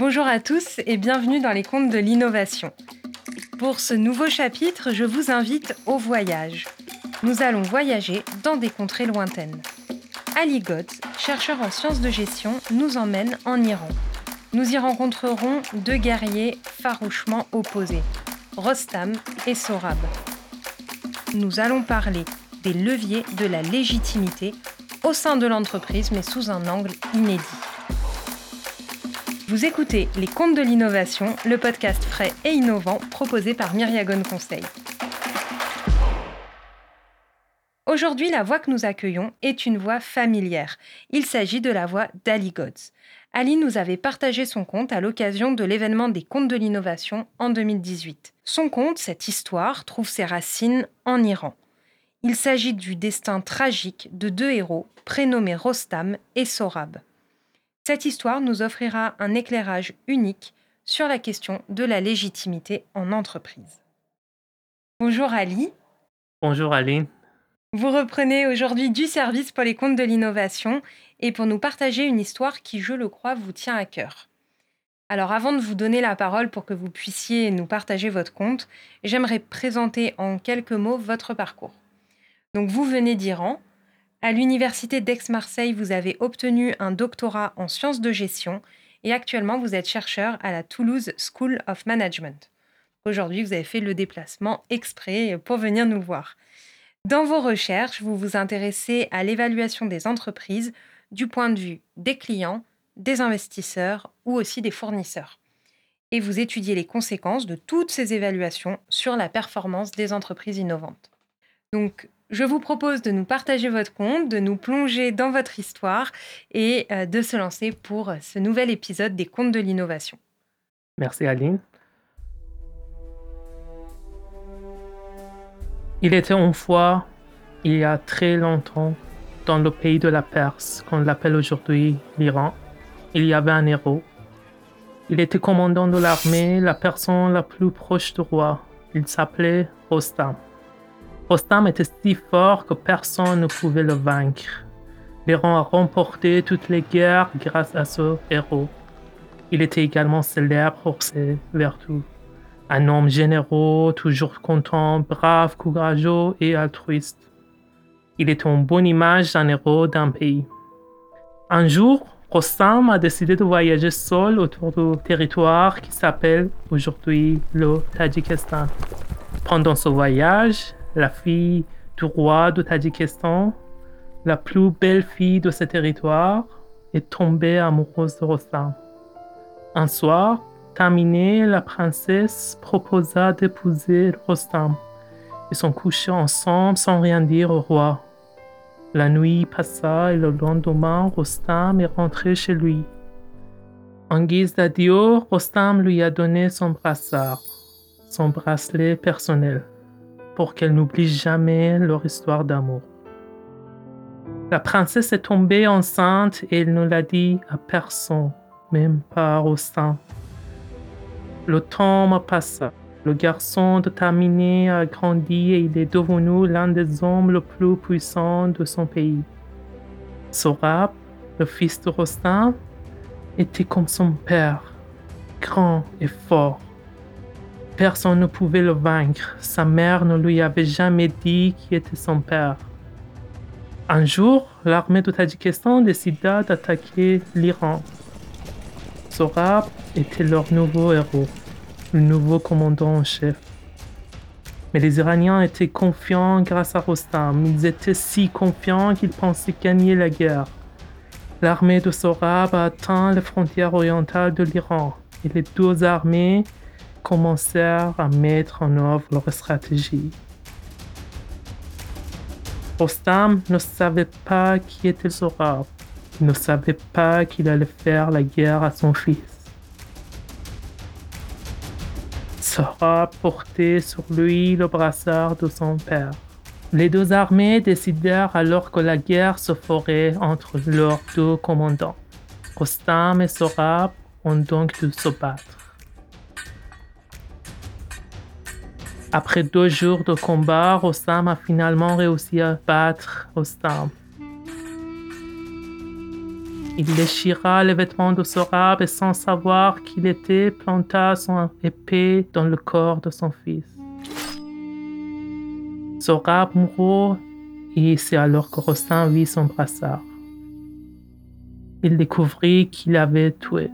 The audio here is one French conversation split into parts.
Bonjour à tous et bienvenue dans les contes de l'innovation. Pour ce nouveau chapitre, je vous invite au voyage. Nous allons voyager dans des contrées lointaines. Ali Gotz, chercheur en sciences de gestion, nous emmène en Iran. Nous y rencontrerons deux guerriers farouchement opposés, Rostam et Sorab. Nous allons parler des leviers de la légitimité au sein de l'entreprise, mais sous un angle inédit. Vous écoutez Les Contes de l'innovation, le podcast frais et innovant proposé par Myriagon Conseil. Aujourd'hui, la voix que nous accueillons est une voix familière. Il s'agit de la voix d'Ali Gods. Ali nous avait partagé son conte à l'occasion de l'événement des Contes de l'innovation en 2018. Son conte, cette histoire, trouve ses racines en Iran. Il s'agit du destin tragique de deux héros prénommés Rostam et Sorab. Cette histoire nous offrira un éclairage unique sur la question de la légitimité en entreprise. Bonjour Ali. Bonjour Aline. Vous reprenez aujourd'hui du service pour les comptes de l'innovation et pour nous partager une histoire qui, je le crois, vous tient à cœur. Alors avant de vous donner la parole pour que vous puissiez nous partager votre compte, j'aimerais présenter en quelques mots votre parcours. Donc vous venez d'Iran. À l'université d'Aix-Marseille, vous avez obtenu un doctorat en sciences de gestion et actuellement vous êtes chercheur à la Toulouse School of Management. Aujourd'hui, vous avez fait le déplacement exprès pour venir nous voir. Dans vos recherches, vous vous intéressez à l'évaluation des entreprises du point de vue des clients, des investisseurs ou aussi des fournisseurs. Et vous étudiez les conséquences de toutes ces évaluations sur la performance des entreprises innovantes. Donc, je vous propose de nous partager votre compte, de nous plonger dans votre histoire et euh, de se lancer pour ce nouvel épisode des Contes de l'innovation. Merci Aline. Il était une fois, il y a très longtemps, dans le pays de la Perse, qu'on l'appelle aujourd'hui l'Iran, il y avait un héros. Il était commandant de l'armée, la personne la plus proche du roi. Il s'appelait Rostam. Rostam était si fort que personne ne pouvait le vaincre. L'Iran a remporté toutes les guerres grâce à ce héros. Il était également célèbre pour ses vertus. Un homme généreux, toujours content, brave, courageux et altruiste. Il était une bonne image d'un héros d'un pays. Un jour, Rostam a décidé de voyager seul autour du territoire qui s'appelle aujourd'hui le Tadjikistan. Pendant ce voyage, la fille du roi du Tadjikistan, la plus belle fille de ce territoire, est tombée amoureuse de Rostam. Un soir, terminé, la princesse proposa d'épouser Rostam. Ils sont couchés ensemble sans rien dire au roi. La nuit passa et le lendemain, Rostam est rentré chez lui. En guise d'adieu, Rostam lui a donné son brassard, son bracelet personnel pour qu'elle n'oublie jamais leur histoire d'amour. La princesse est tombée enceinte et elle ne l'a dit à personne, même pas au sein. Le temps passa. Le garçon déterminé a grandi et il est devenu l'un des hommes les plus puissants de son pays. Sorab, le fils de Rostin, était comme son père, grand et fort. Personne ne pouvait le vaincre. Sa mère ne lui avait jamais dit qui était son père. Un jour, l'armée du Tadjikistan décida d'attaquer l'Iran. Sorab était leur nouveau héros, le nouveau commandant en chef. Mais les Iraniens étaient confiants grâce à Rostam. Ils étaient si confiants qu'ils pensaient gagner la guerre. L'armée de Sorab a atteint les frontières orientales de l'Iran et les deux armées commencèrent à mettre en œuvre leur stratégie. Rostam ne savait pas qui était Sorab. Il ne savait pas qu'il allait faire la guerre à son fils. Sorab portait sur lui le brassard de son père. Les deux armées décidèrent alors que la guerre se ferait entre leurs deux commandants. Rostam et Sorab ont donc dû se battre. Après deux jours de combat, Rostam a finalement réussi à battre Rostam. Il déchira les vêtements de Sorab et sans savoir qui il était, planta son épée dans le corps de son fils. Sorab mourut et c'est alors que Rostin vit son brassard. Il découvrit qu'il avait tué.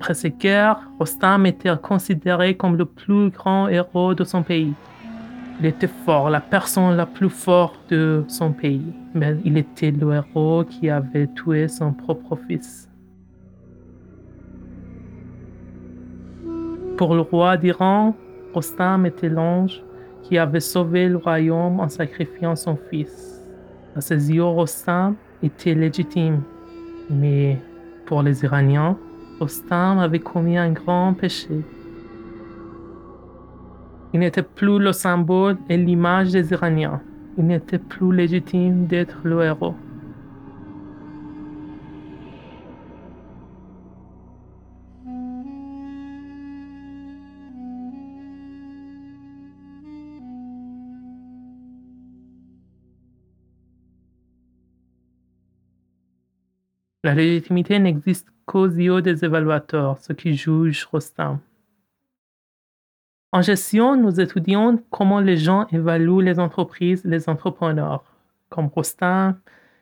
Après ces guerres, Rostam était considéré comme le plus grand héros de son pays. Il était fort, la personne la plus forte de son pays, mais il était le héros qui avait tué son propre fils. Pour le roi d'Iran, Rostam était l'ange qui avait sauvé le royaume en sacrifiant son fils. À ses yeux, Rostam était légitime, mais pour les Iraniens, Rostam avait commis un grand péché. Il n'était plus le symbole et l'image des Iraniens. Il n'était plus légitime d'être le héros. La légitimité n'existe qu'aux yeux des évaluateurs, ceux qui jugent Rostam. En gestion, nous étudions comment les gens évaluent les entreprises les entrepreneurs. Comme Rostam,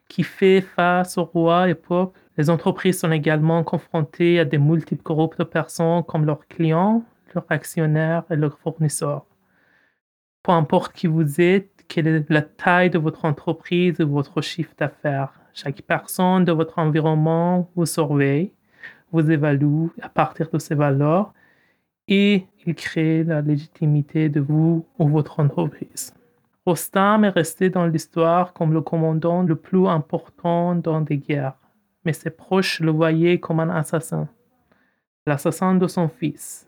qui fait face au roi et peuple, les entreprises sont également confrontées à des multiples groupes de personnes comme leurs clients, leurs actionnaires et leurs fournisseurs. Peu importe qui vous êtes, quelle est la taille de votre entreprise ou votre chiffre d'affaires, chaque personne de votre environnement vous surveille, vous évalue à partir de ses valeurs et il crée la légitimité de vous ou votre entreprise. Rostam est resté dans l'histoire comme le commandant le plus important dans des guerres, mais ses proches le voyaient comme un assassin, l'assassin de son fils.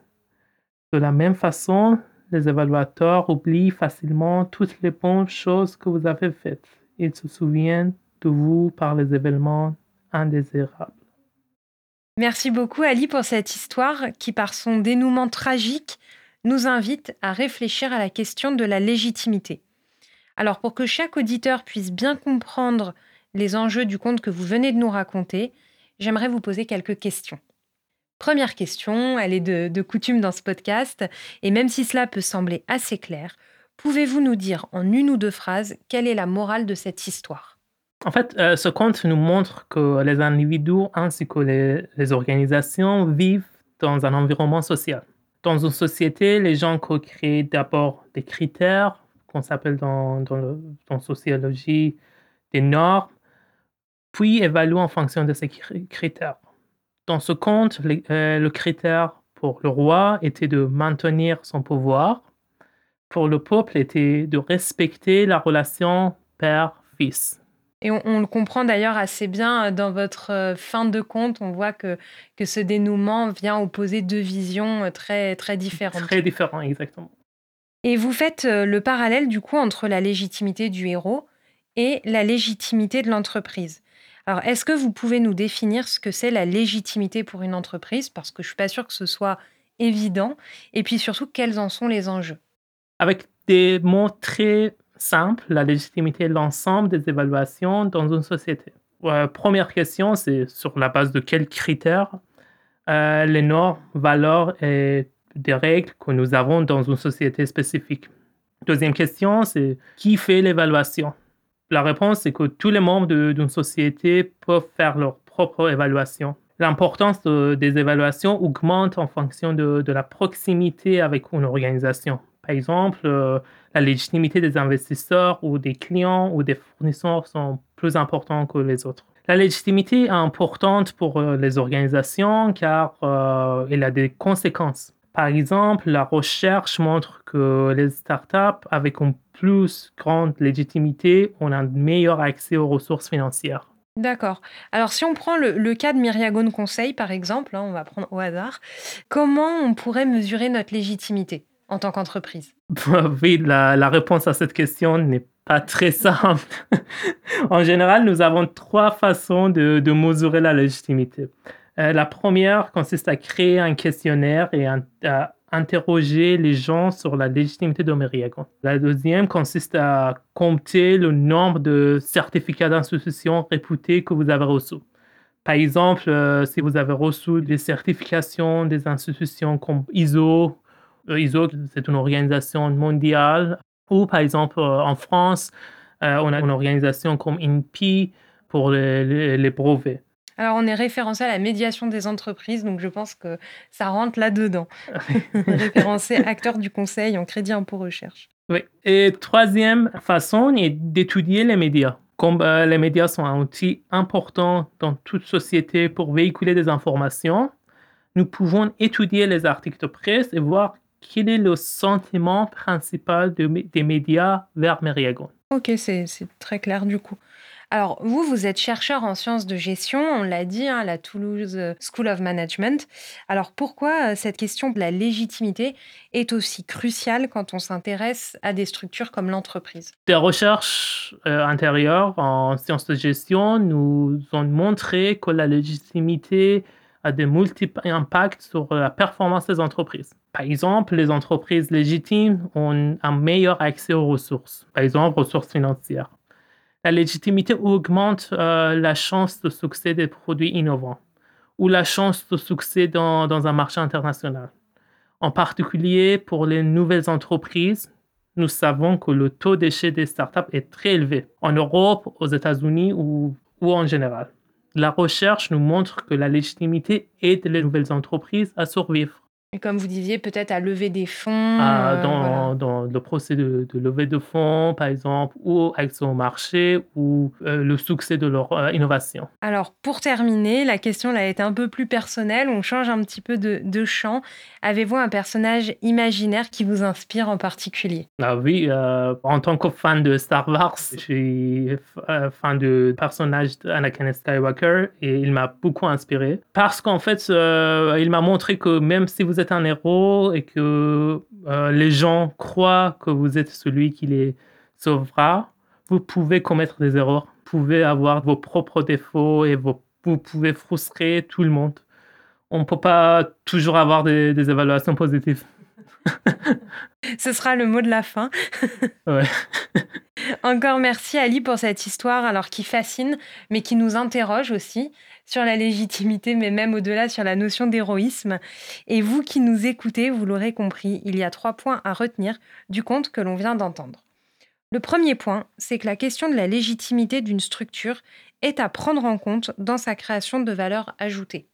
De la même façon, les évaluateurs oublient facilement toutes les bonnes choses que vous avez faites. Ils se souviennent de vous par les événements indésirables. Merci beaucoup Ali pour cette histoire qui, par son dénouement tragique, nous invite à réfléchir à la question de la légitimité. Alors pour que chaque auditeur puisse bien comprendre les enjeux du conte que vous venez de nous raconter, j'aimerais vous poser quelques questions. Première question, elle est de, de, coutume dans ce podcast, et même si cela peut sembler assez clair, pouvez-vous nous dire en une ou deux phrases quelle est la morale de cette histoire? En fait, euh, ce conte nous montre que les individus ainsi que les, organisations vivent dans un environnement social. Dans une société, les gens créent d'abord des critères qu'on s'appelle dans, dans, sociologie des normes, puis évaluent en fonction de ces critères. Dans ce conte, euh, le critère pour le roi était de maintenir son pouvoir, pour le peuple était de respecter la relation père-fils. Et on, le comprend d'ailleurs assez bien euh, dans votre euh, fin de compte. On voit que, que ce dénouement vient opposer deux visions euh, très, très différentes. Très différentes, exactement. Et vous faites le parallèle du coup entre la légitimité du héros et la légitimité de l'entreprise. Alors, est-ce que vous pouvez nous définir ce que c'est la légitimité pour une entreprise? Parce que je ne suis pas sûre que ce soit évident. Et puis surtout, quels en sont les enjeux? Avec des mots très simple, la légitimité de l'ensemble des évaluations dans une société. première question, c'est sur la base de quels critères euh, les normes, valeurs et des règles que nous avons dans une société spécifique? Deuxième question, c'est qui fait l'évaluation? La réponse, c'est que tous les membres d'une société peuvent faire leur propre évaluation. L'importance des évaluations augmente en fonction de, la proximité avec une organisation. Par exemple, euh, la légitimité des investisseurs ou des clients ou des fournisseurs sont plus importants que les autres. La légitimité est importante pour euh, les organisations car euh, elle a des conséquences. Par exemple, la recherche montre que les startups avec une plus grande légitimité ont un meilleur accès aux ressources financières. D'accord. Alors si on prend le, cas de Myriagone Conseil, par exemple, hein, on va prendre au hasard, comment on pourrait mesurer notre légitimité? En tant qu'entreprise? Oui, la, réponse à cette question n'est pas très simple. en général, nous avons trois façons de, mesurer la légitimité. Euh, la première consiste à créer un questionnaire et à interroger les gens sur la légitimité de Meriagon. La deuxième consiste à compter le nombre de certificats d'institutions réputées que vous avez reçus. Par exemple, euh, si vous avez reçu des certifications des institutions comme ISO, euh, ISO c'est une organisation mondiale, ou par exemple euh, en France, on a une organisation comme INPI pour les brevets. Alors, on est référencé à la médiation des entreprises, donc je pense que ça rentre là-dedans. référencé acteur du conseil en crédit impôt recherche. Oui. Et troisième façon est d'étudier les médias. Comme euh, les médias sont un outil important dans toute société pour véhiculer des informations, nous pouvons étudier les articles de presse et voir quel est le sentiment principal des médias vers Meriagon. Ok, c'est très clair du coup. Alors, vous, vous êtes chercheur en sciences de gestion, on l'a dit, hein, à la Toulouse euh, School of Management. Alors, pourquoi euh, cette question de la légitimité est aussi cruciale quand on s'intéresse à des structures comme l'entreprise? Des recherches euh, antérieures en sciences de gestion nous ont montré que la légitimité a de multiples impacts sur la performance des entreprises. Par exemple, les entreprises légitimes ont un meilleur accès aux ressources, par exemple ressources financières la légitimité augmente euh, la chance de succès des produits innovants ou la chance de succès dans, dans, un marché international. En particulier pour les nouvelles entreprises, nous savons que le taux d'échec des startups est très élevé en Europe, aux États-Unis ou, ou en général. La recherche nous montre que la légitimité aide les nouvelles entreprises à survivre. Et comme vous disiez, peut-être à lever des fonds. Ah, euh, dans, dans, le procès de, de, levée de fonds, par exemple, ou accès au marché, ou euh, le succès de leur euh, innovation. Alors, pour terminer, la question là est un peu plus personnelle. On change un petit peu de, de champ. Avez-vous un personnage imaginaire qui vous inspire en particulier? Ah Oui, en tant que fan de Star Wars, je suis fan du personnage d'Anakin Skywalker et il m'a beaucoup inspiré. Parce qu'en fait, il m'a montré que même si vous êtes un héros et que euh, les gens croient que vous êtes celui qui les sauvera, vous pouvez commettre des erreurs, vous pouvez avoir vos propres défauts et vous pouvez frustrer tout le monde. On ne peut pas toujours avoir des, des évaluations positives. Ce sera le mot de la fin. ouais. Encore merci Ali pour cette histoire alors qui fascine mais qui nous interroge aussi sur la légitimité, mais même au-delà sur la notion d'héroïsme. Et vous qui nous écoutez, vous l'aurez compris, il y a trois points à retenir du compte que l'on vient d'entendre. Le premier point, c'est que la question de la légitimité d'une structure est à prendre en compte dans sa création de valeur ajoutée,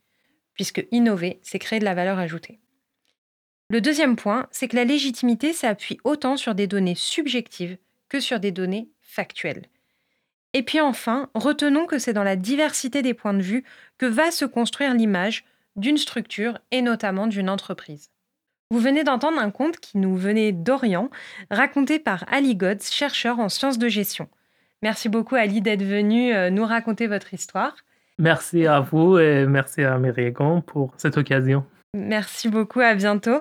puisque innover, c'est créer de la valeur ajoutée. Le deuxième point, c'est que la légitimité s'appuie autant sur des données subjectives que sur des données factuelles. Et puis enfin, retenons que c'est dans la diversité des points de vue que va se construire l'image d'une structure et notamment d'une entreprise. Vous venez d'entendre un conte qui nous venait d'Orient, raconté par Ali Gods, chercheur en sciences de gestion. Merci beaucoup Ali d'être venu euh, nous raconter votre histoire. Merci à vous et merci à Myriagon pour cette occasion. Merci beaucoup, à bientôt.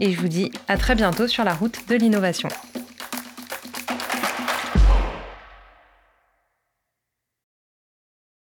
Et je vous dis à très bientôt sur la route de l'innovation.